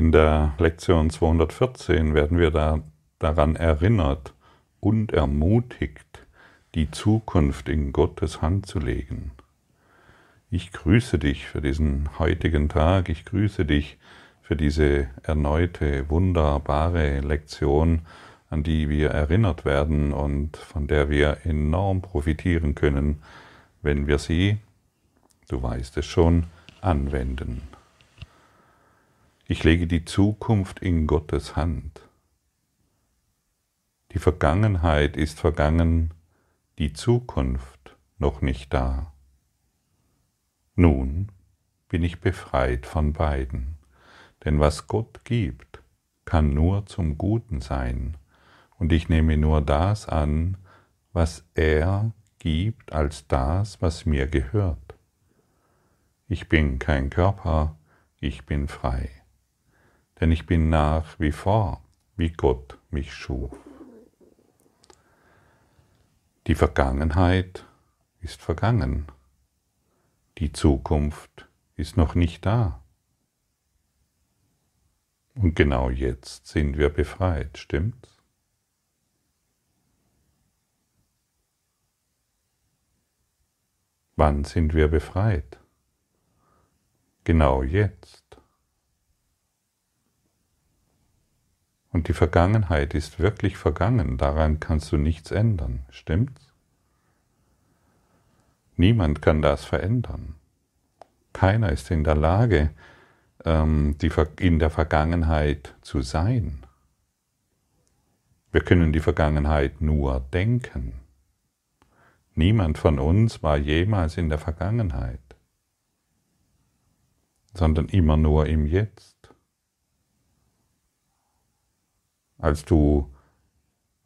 In der Lektion 214 werden wir da, daran erinnert und ermutigt, die Zukunft in Gottes Hand zu legen. Ich grüße dich für diesen heutigen Tag, ich grüße dich für diese erneute wunderbare Lektion, an die wir erinnert werden und von der wir enorm profitieren können, wenn wir sie, du weißt es schon, anwenden. Ich lege die Zukunft in Gottes Hand. Die Vergangenheit ist vergangen, die Zukunft noch nicht da. Nun bin ich befreit von beiden, denn was Gott gibt, kann nur zum Guten sein, und ich nehme nur das an, was er gibt, als das, was mir gehört. Ich bin kein Körper, ich bin frei denn ich bin nach wie vor, wie Gott mich schuf. Die Vergangenheit ist vergangen, die Zukunft ist noch nicht da. Und genau jetzt sind wir befreit, stimmt's? Wann sind wir befreit? Genau jetzt. Und die Vergangenheit ist wirklich vergangen, daran kannst du nichts ändern, stimmt's? Niemand kann das verändern. Keiner ist in der Lage, ähm, in der Vergangenheit zu sein. Wir können die Vergangenheit nur denken. Niemand von uns war jemals in der Vergangenheit, sondern immer nur im Jetzt. Als du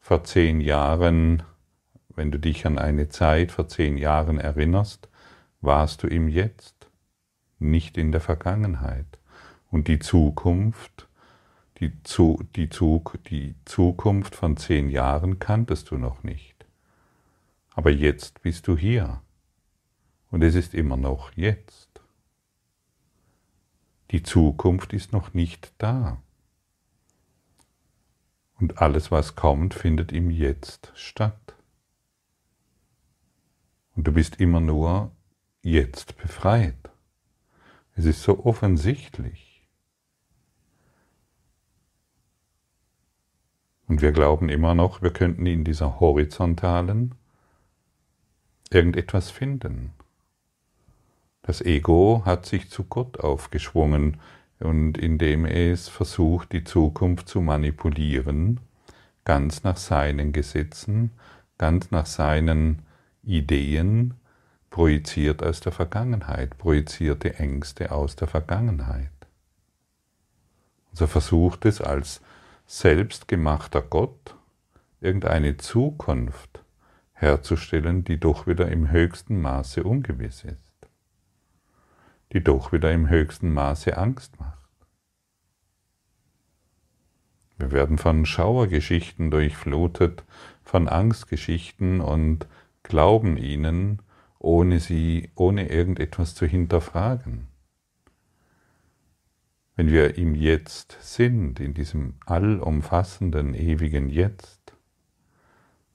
vor zehn Jahren, wenn du dich an eine Zeit vor zehn Jahren erinnerst, warst du im Jetzt, nicht in der Vergangenheit. Und die Zukunft, die, Zu, die, Zug, die Zukunft von zehn Jahren kanntest du noch nicht. Aber jetzt bist du hier. Und es ist immer noch jetzt. Die Zukunft ist noch nicht da. Und alles, was kommt, findet im Jetzt statt. Und du bist immer nur jetzt befreit. Es ist so offensichtlich. Und wir glauben immer noch, wir könnten in dieser horizontalen irgendetwas finden. Das Ego hat sich zu Gott aufgeschwungen und indem es versucht, die Zukunft zu manipulieren, ganz nach seinen Gesetzen, ganz nach seinen Ideen, projiziert aus der Vergangenheit, projizierte Ängste aus der Vergangenheit. So versucht es als selbstgemachter Gott irgendeine Zukunft herzustellen, die doch wieder im höchsten Maße ungewiss ist die doch wieder im höchsten Maße Angst macht. Wir werden von Schauergeschichten durchflutet, von Angstgeschichten und glauben ihnen, ohne sie, ohne irgendetwas zu hinterfragen. Wenn wir im Jetzt sind, in diesem allumfassenden, ewigen Jetzt,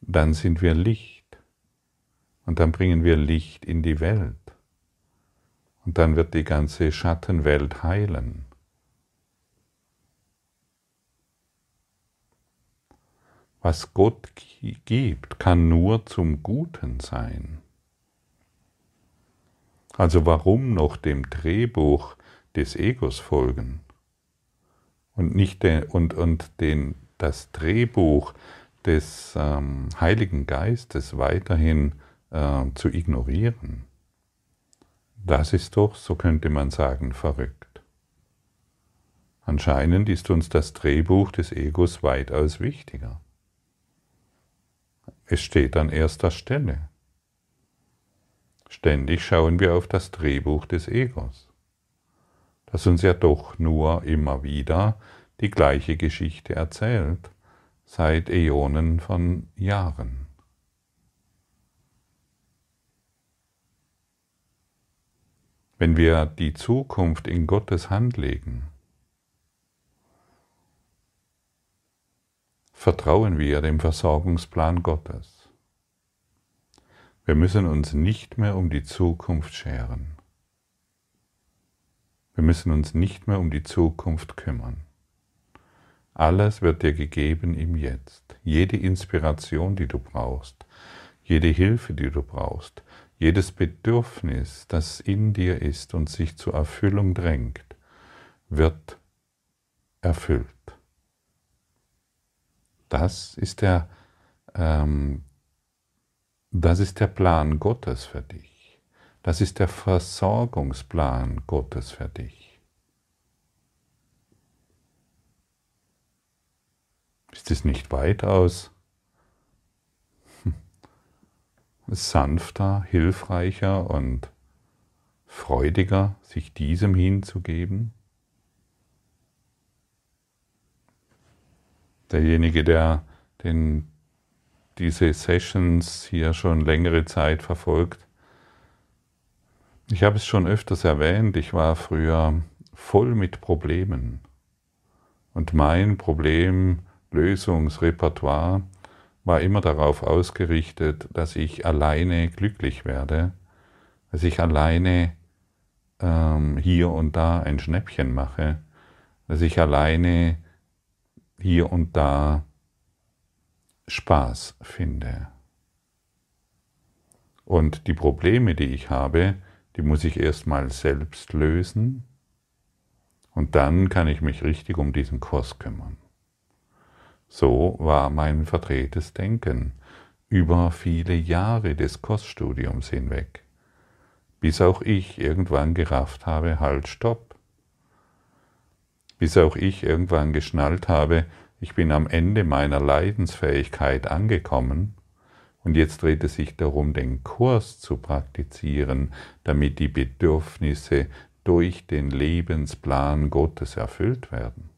dann sind wir Licht und dann bringen wir Licht in die Welt. Und dann wird die ganze Schattenwelt heilen. Was Gott gibt, kann nur zum Guten sein. Also warum noch dem Drehbuch des Egos folgen und nicht den, und, und den, das Drehbuch des ähm, Heiligen Geistes weiterhin äh, zu ignorieren? Das ist doch, so könnte man sagen, verrückt. Anscheinend ist uns das Drehbuch des Egos weitaus wichtiger. Es steht an erster Stelle. Ständig schauen wir auf das Drehbuch des Egos, das uns ja doch nur immer wieder die gleiche Geschichte erzählt, seit Äonen von Jahren. wenn wir die Zukunft in Gottes Hand legen, vertrauen wir dem Versorgungsplan Gottes. Wir müssen uns nicht mehr um die Zukunft scheren. Wir müssen uns nicht mehr um die Zukunft kümmern. Alles wird dir gegeben im Jetzt. Jede Inspiration, die du brauchst, jede Hilfe, die du brauchst, jedes Bedürfnis, das in dir ist und sich zur Erfüllung drängt, wird erfüllt. Das ist der, ähm, das ist der Plan Gottes für dich. Das ist der Versorgungsplan Gottes für dich. Ist es nicht weitaus sanfter, hilfreicher und freudiger, sich diesem hinzugeben? derjenige, der den, diese Sessions hier schon längere Zeit verfolgt. Ich habe es schon öfters erwähnt, ich war früher voll mit Problemen. Und mein Problemlösungsrepertoire war immer darauf ausgerichtet, dass ich alleine glücklich werde, dass ich alleine ähm, hier und da ein Schnäppchen mache, dass ich alleine hier und da Spaß finde. Und die Probleme, die ich habe, die muss ich erstmal selbst lösen und dann kann ich mich richtig um diesen Kurs kümmern. So war mein verdrehtes Denken über viele Jahre des Kursstudiums hinweg, bis auch ich irgendwann gerafft habe, halt, stopp bis auch ich irgendwann geschnallt habe, ich bin am Ende meiner Leidensfähigkeit angekommen und jetzt dreht es sich darum, den Kurs zu praktizieren, damit die Bedürfnisse durch den Lebensplan Gottes erfüllt werden.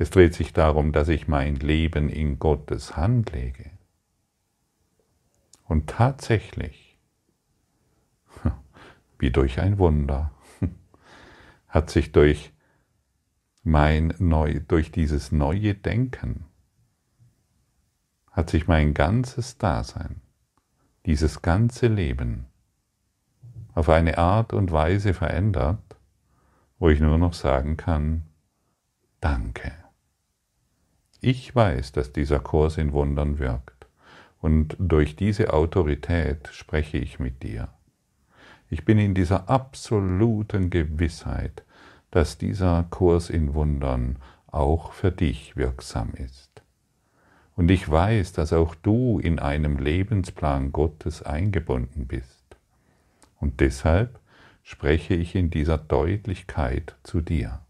Es dreht sich darum, dass ich mein Leben in Gottes Hand lege. Und tatsächlich, wie durch ein Wunder, hat sich durch mein neu, durch dieses neue Denken hat sich mein ganzes Dasein, dieses ganze Leben auf eine Art und Weise verändert, wo ich nur noch sagen kann, danke. Ich weiß, dass dieser Kurs in Wundern wirkt und durch diese Autorität spreche ich mit dir. Ich bin in dieser absoluten Gewissheit, dass dieser Kurs in Wundern auch für dich wirksam ist. Und ich weiß, dass auch du in einem Lebensplan Gottes eingebunden bist. Und deshalb spreche ich in dieser Deutlichkeit zu dir.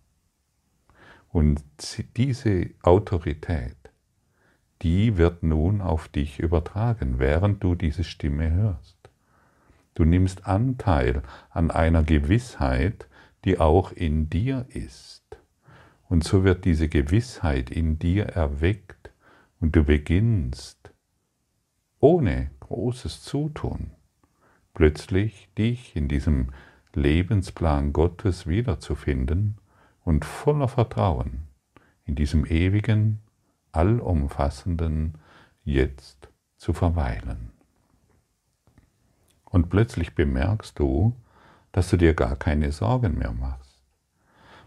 Und diese Autorität, die wird nun auf dich übertragen, während du diese Stimme hörst. Du nimmst Anteil an einer Gewissheit, die auch in dir ist. Und so wird diese Gewissheit in dir erweckt und du beginnst, ohne großes Zutun, plötzlich dich in diesem Lebensplan Gottes wiederzufinden und voller Vertrauen in diesem ewigen, allumfassenden Jetzt zu verweilen. Und plötzlich bemerkst du, dass du dir gar keine Sorgen mehr machst.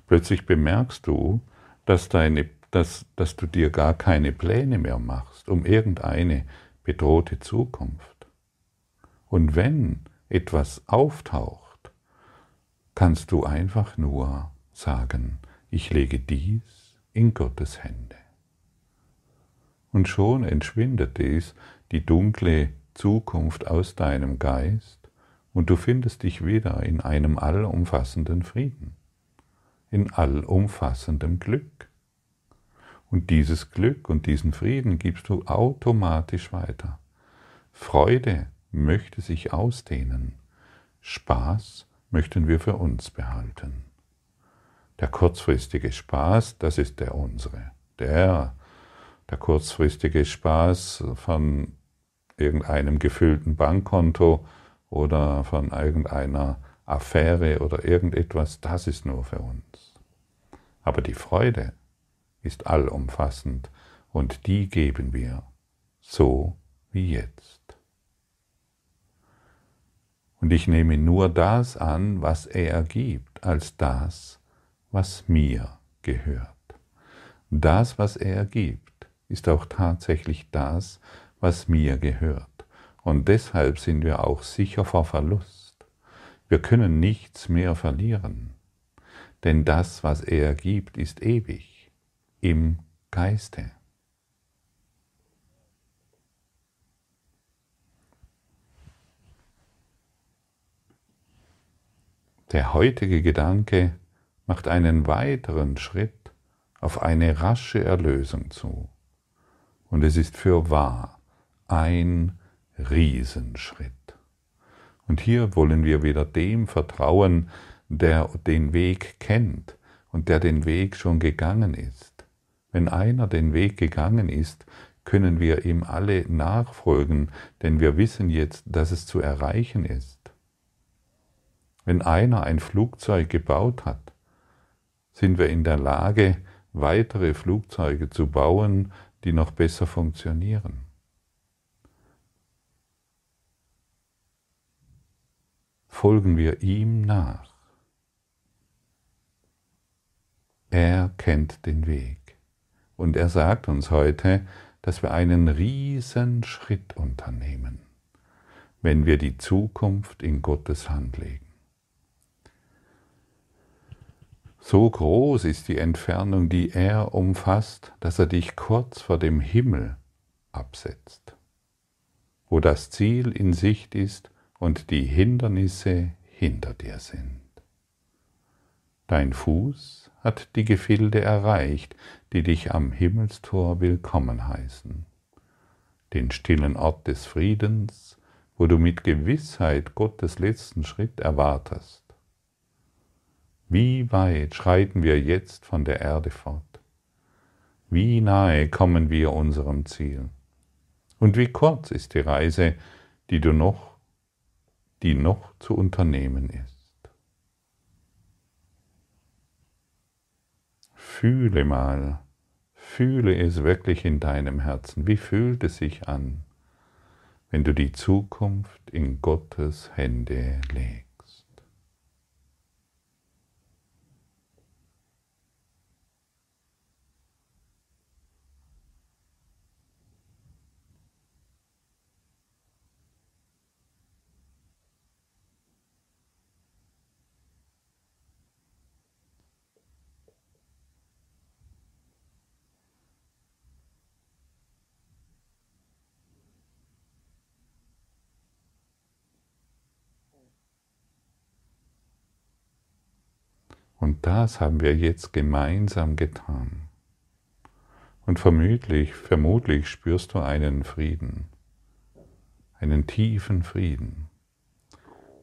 Plötzlich bemerkst du, dass, deine, dass, dass du dir gar keine Pläne mehr machst um irgendeine bedrohte Zukunft. Und wenn etwas auftaucht, kannst du einfach nur sagen, ich lege dies in Gottes Hände. Und schon entschwindet dies, die dunkle Zukunft aus deinem Geist und du findest dich wieder in einem allumfassenden Frieden, in allumfassendem Glück. Und dieses Glück und diesen Frieden gibst du automatisch weiter. Freude möchte sich ausdehnen. Spaß möchten wir für uns behalten. Der kurzfristige Spaß, das ist der unsere. Der, der kurzfristige Spaß von irgendeinem gefüllten Bankkonto oder von irgendeiner Affäre oder irgendetwas, das ist nur für uns. Aber die Freude ist allumfassend und die geben wir, so wie jetzt. Und ich nehme nur das an, was er gibt, als das, was mir gehört. Das, was er gibt, ist auch tatsächlich das, was mir gehört. Und deshalb sind wir auch sicher vor Verlust. Wir können nichts mehr verlieren, denn das, was er gibt, ist ewig im Geiste. Der heutige Gedanke macht einen weiteren Schritt auf eine rasche Erlösung zu. Und es ist für wahr ein Riesenschritt. Und hier wollen wir wieder dem vertrauen, der den Weg kennt und der den Weg schon gegangen ist. Wenn einer den Weg gegangen ist, können wir ihm alle nachfolgen, denn wir wissen jetzt, dass es zu erreichen ist. Wenn einer ein Flugzeug gebaut hat, sind wir in der Lage, weitere Flugzeuge zu bauen, die noch besser funktionieren. Folgen wir ihm nach. Er kennt den Weg. Und er sagt uns heute, dass wir einen riesen Schritt unternehmen, wenn wir die Zukunft in Gottes Hand legen. So groß ist die Entfernung, die er umfasst, dass er dich kurz vor dem Himmel absetzt, wo das Ziel in Sicht ist und die Hindernisse hinter dir sind. Dein Fuß hat die Gefilde erreicht, die dich am Himmelstor willkommen heißen, den stillen Ort des Friedens, wo du mit Gewissheit Gottes letzten Schritt erwartest wie weit schreiten wir jetzt von der Erde fort? Wie nahe kommen wir unserem Ziel? Und wie kurz ist die Reise, die du noch, die noch zu unternehmen ist? Fühle mal, fühle es wirklich in deinem Herzen. Wie fühlt es sich an, wenn du die Zukunft in Gottes Hände legst? Und das haben wir jetzt gemeinsam getan. Und vermutlich, vermutlich spürst du einen Frieden, einen tiefen Frieden,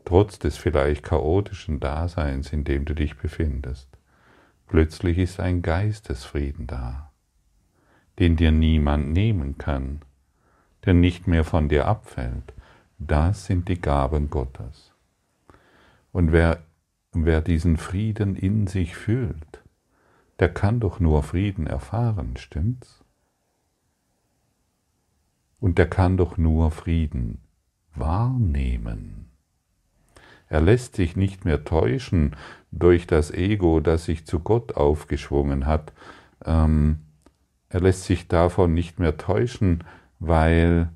trotz des vielleicht chaotischen Daseins, in dem du dich befindest. Plötzlich ist ein Geistesfrieden da, den dir niemand nehmen kann, der nicht mehr von dir abfällt. Das sind die Gaben Gottes. Und wer wer diesen Frieden in sich fühlt, der kann doch nur Frieden erfahren, stimmt's? Und der kann doch nur Frieden wahrnehmen. Er lässt sich nicht mehr täuschen durch das Ego, das sich zu Gott aufgeschwungen hat. Ähm, er lässt sich davon nicht mehr täuschen, weil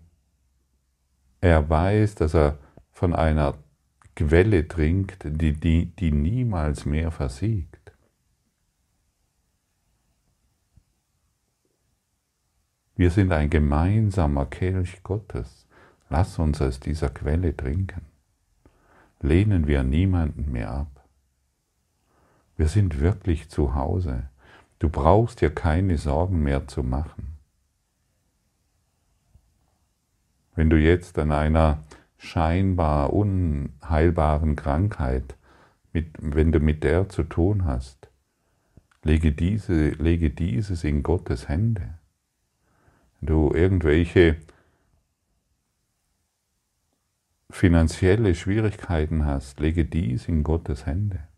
er weiß, dass er von einer Quelle trinkt, die, die, die niemals mehr versiegt. Wir sind ein gemeinsamer Kelch Gottes. Lass uns aus dieser Quelle trinken. Lehnen wir niemanden mehr ab. Wir sind wirklich zu Hause. Du brauchst dir keine Sorgen mehr zu machen. Wenn du jetzt an einer scheinbar unheilbaren Krankheit, mit, wenn du mit der zu tun hast, lege, diese, lege dieses in Gottes Hände. Wenn du irgendwelche finanzielle Schwierigkeiten hast, lege dies in Gottes Hände.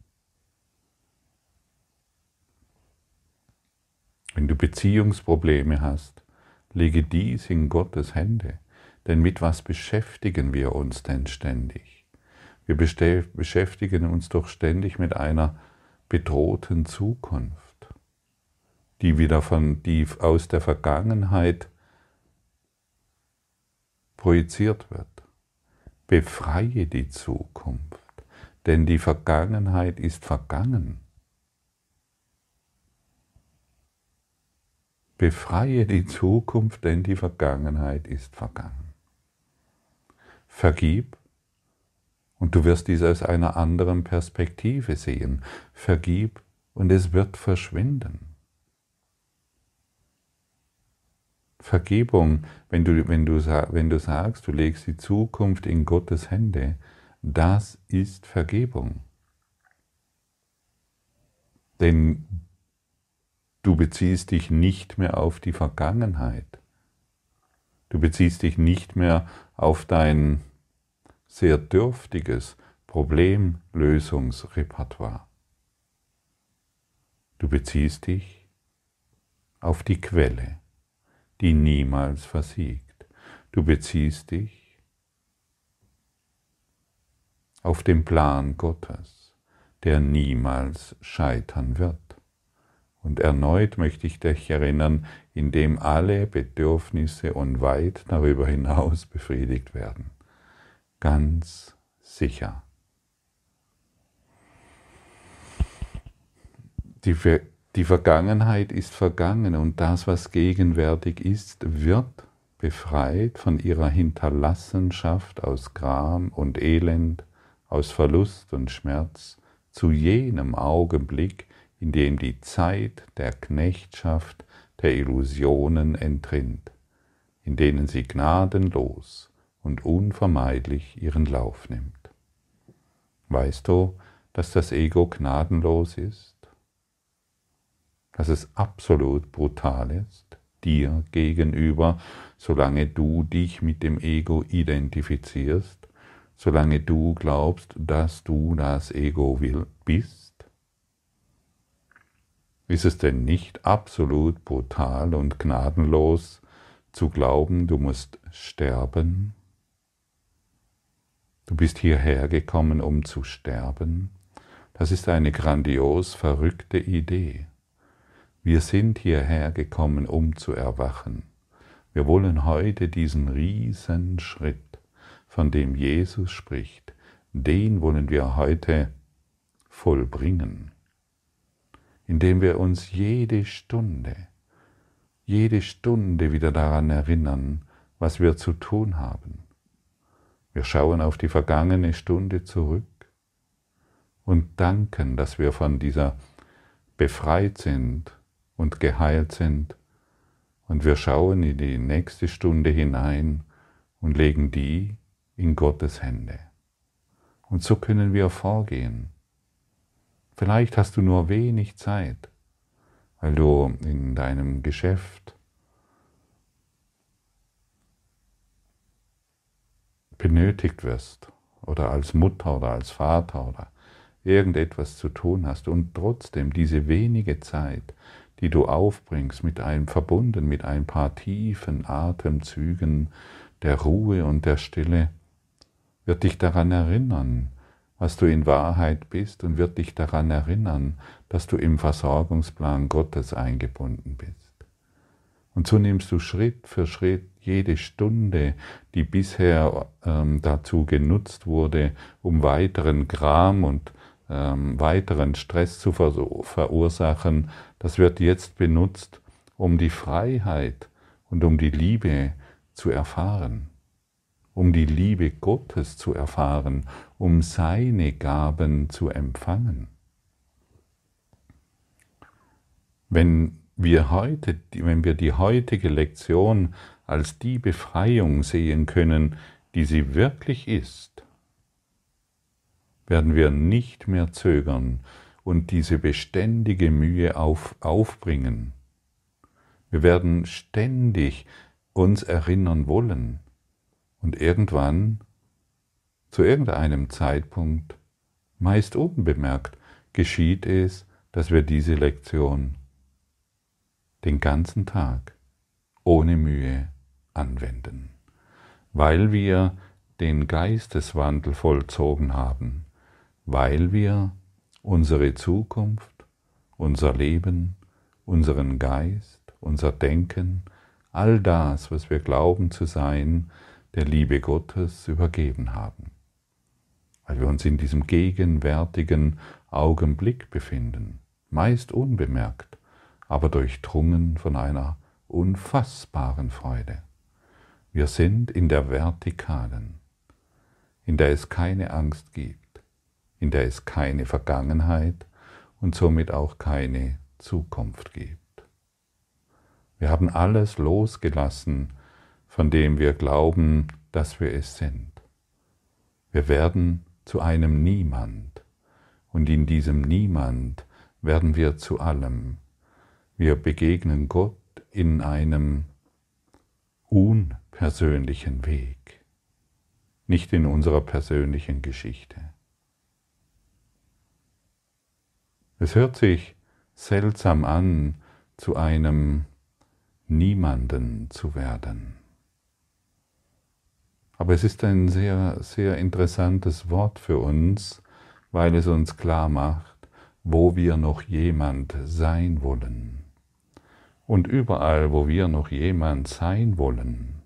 Wenn du Beziehungsprobleme hast, lege dies in Gottes Hände. Denn mit was beschäftigen wir uns denn ständig? Wir beschäftigen uns doch ständig mit einer bedrohten Zukunft, die wieder von, die aus der Vergangenheit projiziert wird. Befreie die Zukunft, denn die Vergangenheit ist vergangen. Befreie die Zukunft, denn die Vergangenheit ist vergangen. Vergib und du wirst dies aus einer anderen Perspektive sehen. Vergib und es wird verschwinden. Vergebung, wenn du, wenn, du, wenn du sagst, du legst die Zukunft in Gottes Hände, das ist Vergebung. Denn Du beziehst dich nicht mehr auf die Vergangenheit. Du beziehst dich nicht mehr auf dein sehr dürftiges Problemlösungsrepertoire. Du beziehst dich auf die Quelle, die niemals versiegt. Du beziehst dich auf den Plan Gottes, der niemals scheitern wird. Und erneut möchte ich dich erinnern, indem alle Bedürfnisse und weit darüber hinaus befriedigt werden. Ganz sicher. Die, die Vergangenheit ist vergangen und das, was gegenwärtig ist, wird befreit von ihrer Hinterlassenschaft aus Gram und Elend, aus Verlust und Schmerz zu jenem Augenblick, in dem die Zeit der Knechtschaft der Illusionen entrinnt, in denen sie gnadenlos und unvermeidlich ihren Lauf nimmt. Weißt du, dass das Ego gnadenlos ist? Dass es absolut brutal ist, dir gegenüber, solange du dich mit dem Ego identifizierst, solange du glaubst, dass du das Ego bist? Ist es denn nicht absolut brutal und gnadenlos zu glauben, du musst sterben? Du bist hierher gekommen, um zu sterben? Das ist eine grandios verrückte Idee. Wir sind hierher gekommen, um zu erwachen. Wir wollen heute diesen Riesenschritt, von dem Jesus spricht, den wollen wir heute vollbringen indem wir uns jede Stunde, jede Stunde wieder daran erinnern, was wir zu tun haben. Wir schauen auf die vergangene Stunde zurück und danken, dass wir von dieser befreit sind und geheilt sind. Und wir schauen in die nächste Stunde hinein und legen die in Gottes Hände. Und so können wir vorgehen Vielleicht hast du nur wenig Zeit, weil du in deinem Geschäft benötigt wirst oder als Mutter oder als Vater oder irgendetwas zu tun hast und trotzdem diese wenige Zeit, die du aufbringst, mit einem verbunden mit ein paar tiefen Atemzügen der Ruhe und der Stille, wird dich daran erinnern, was du in Wahrheit bist und wird dich daran erinnern, dass du im Versorgungsplan Gottes eingebunden bist. Und so nimmst du Schritt für Schritt jede Stunde, die bisher ähm, dazu genutzt wurde, um weiteren Gram und ähm, weiteren Stress zu ver verursachen, das wird jetzt benutzt, um die Freiheit und um die Liebe zu erfahren um die Liebe Gottes zu erfahren, um seine Gaben zu empfangen. Wenn wir heute, wenn wir die heutige Lektion als die Befreiung sehen können, die sie wirklich ist, werden wir nicht mehr zögern und diese beständige Mühe auf, aufbringen. Wir werden ständig uns erinnern wollen, und irgendwann, zu irgendeinem Zeitpunkt, meist unbemerkt, geschieht es, dass wir diese Lektion den ganzen Tag ohne Mühe anwenden, weil wir den Geisteswandel vollzogen haben, weil wir unsere Zukunft, unser Leben, unseren Geist, unser Denken, all das, was wir glauben zu sein, der Liebe Gottes übergeben haben, weil wir uns in diesem gegenwärtigen Augenblick befinden, meist unbemerkt, aber durchdrungen von einer unfassbaren Freude. Wir sind in der Vertikalen, in der es keine Angst gibt, in der es keine Vergangenheit und somit auch keine Zukunft gibt. Wir haben alles losgelassen, von dem wir glauben, dass wir es sind. Wir werden zu einem Niemand und in diesem Niemand werden wir zu allem. Wir begegnen Gott in einem unpersönlichen Weg, nicht in unserer persönlichen Geschichte. Es hört sich seltsam an, zu einem Niemanden zu werden. Aber es ist ein sehr, sehr interessantes Wort für uns, weil es uns klar macht, wo wir noch jemand sein wollen. Und überall, wo wir noch jemand sein wollen,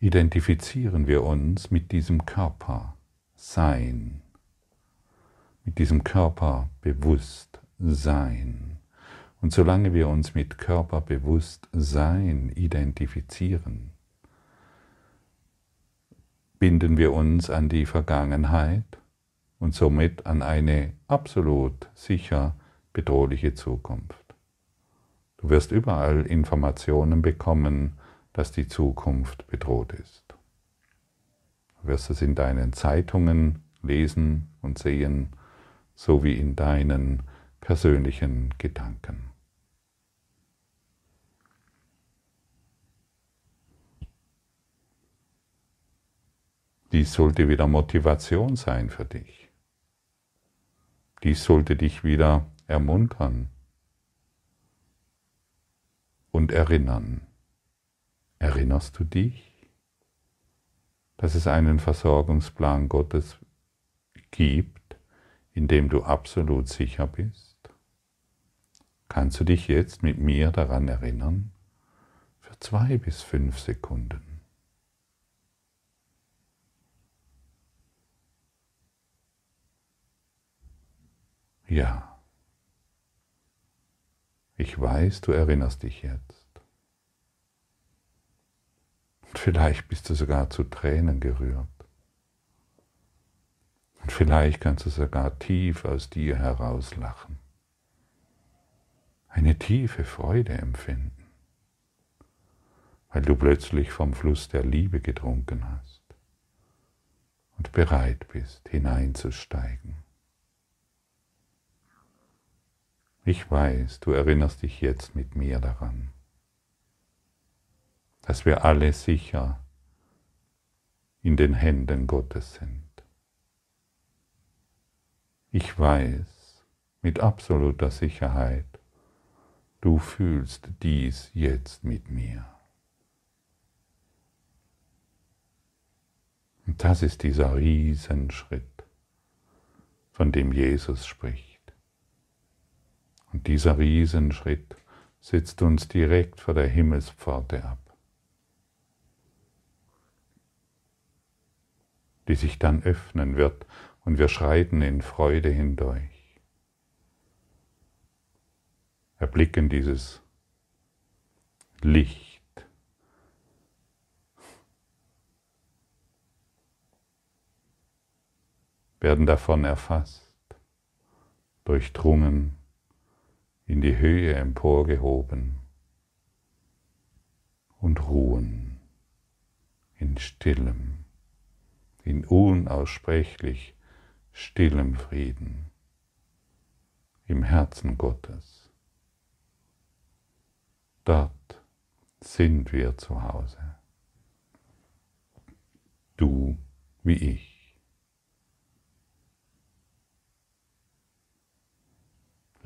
identifizieren wir uns mit diesem Körper Sein, mit diesem Körper bewusst Sein. Und solange wir uns mit Körperbewusstsein identifizieren, binden wir uns an die Vergangenheit und somit an eine absolut sicher bedrohliche Zukunft. Du wirst überall Informationen bekommen, dass die Zukunft bedroht ist. Du wirst es in deinen Zeitungen lesen und sehen, sowie in deinen persönlichen Gedanken. Dies sollte wieder Motivation sein für dich. Dies sollte dich wieder ermuntern und erinnern. Erinnerst du dich, dass es einen Versorgungsplan Gottes gibt, in dem du absolut sicher bist? Kannst du dich jetzt mit mir daran erinnern? Für zwei bis fünf Sekunden. Ja. Ich weiß, du erinnerst dich jetzt. Und vielleicht bist du sogar zu Tränen gerührt. Und vielleicht kannst du sogar tief aus dir heraus lachen. Eine tiefe Freude empfinden, weil du plötzlich vom Fluss der Liebe getrunken hast und bereit bist, hineinzusteigen. Ich weiß, du erinnerst dich jetzt mit mir daran, dass wir alle sicher in den Händen Gottes sind. Ich weiß mit absoluter Sicherheit, du fühlst dies jetzt mit mir. Und das ist dieser Riesenschritt, von dem Jesus spricht. Und dieser Riesenschritt setzt uns direkt vor der Himmelspforte ab, die sich dann öffnen wird und wir schreiten in Freude hindurch. Erblicken dieses Licht. werden davon erfasst, durchdrungen in die Höhe emporgehoben und ruhen in stillem, in unaussprechlich stillem Frieden im Herzen Gottes. Dort sind wir zu Hause. Du wie ich.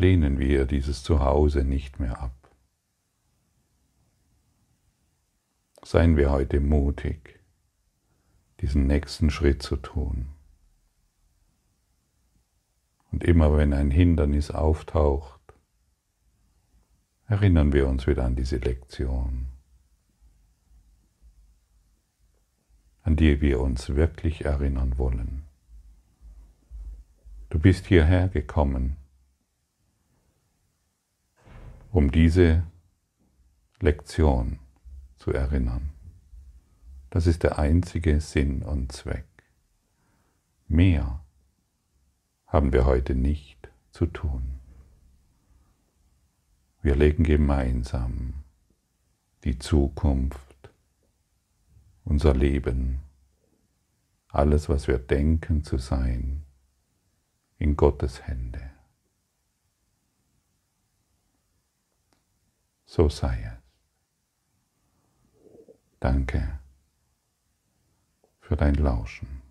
Lehnen wir dieses Zuhause nicht mehr ab. Seien wir heute mutig, diesen nächsten Schritt zu tun. Und immer wenn ein Hindernis auftaucht, erinnern wir uns wieder an diese Lektion, an die wir uns wirklich erinnern wollen. Du bist hierher gekommen, um diese Lektion zu erinnern. Das ist der einzige Sinn und Zweck. Mehr haben wir heute nicht zu tun. Wir legen gemeinsam die Zukunft, unser Leben, alles, was wir denken zu sein, in Gottes Hände. So sei es. Danke für dein Lauschen.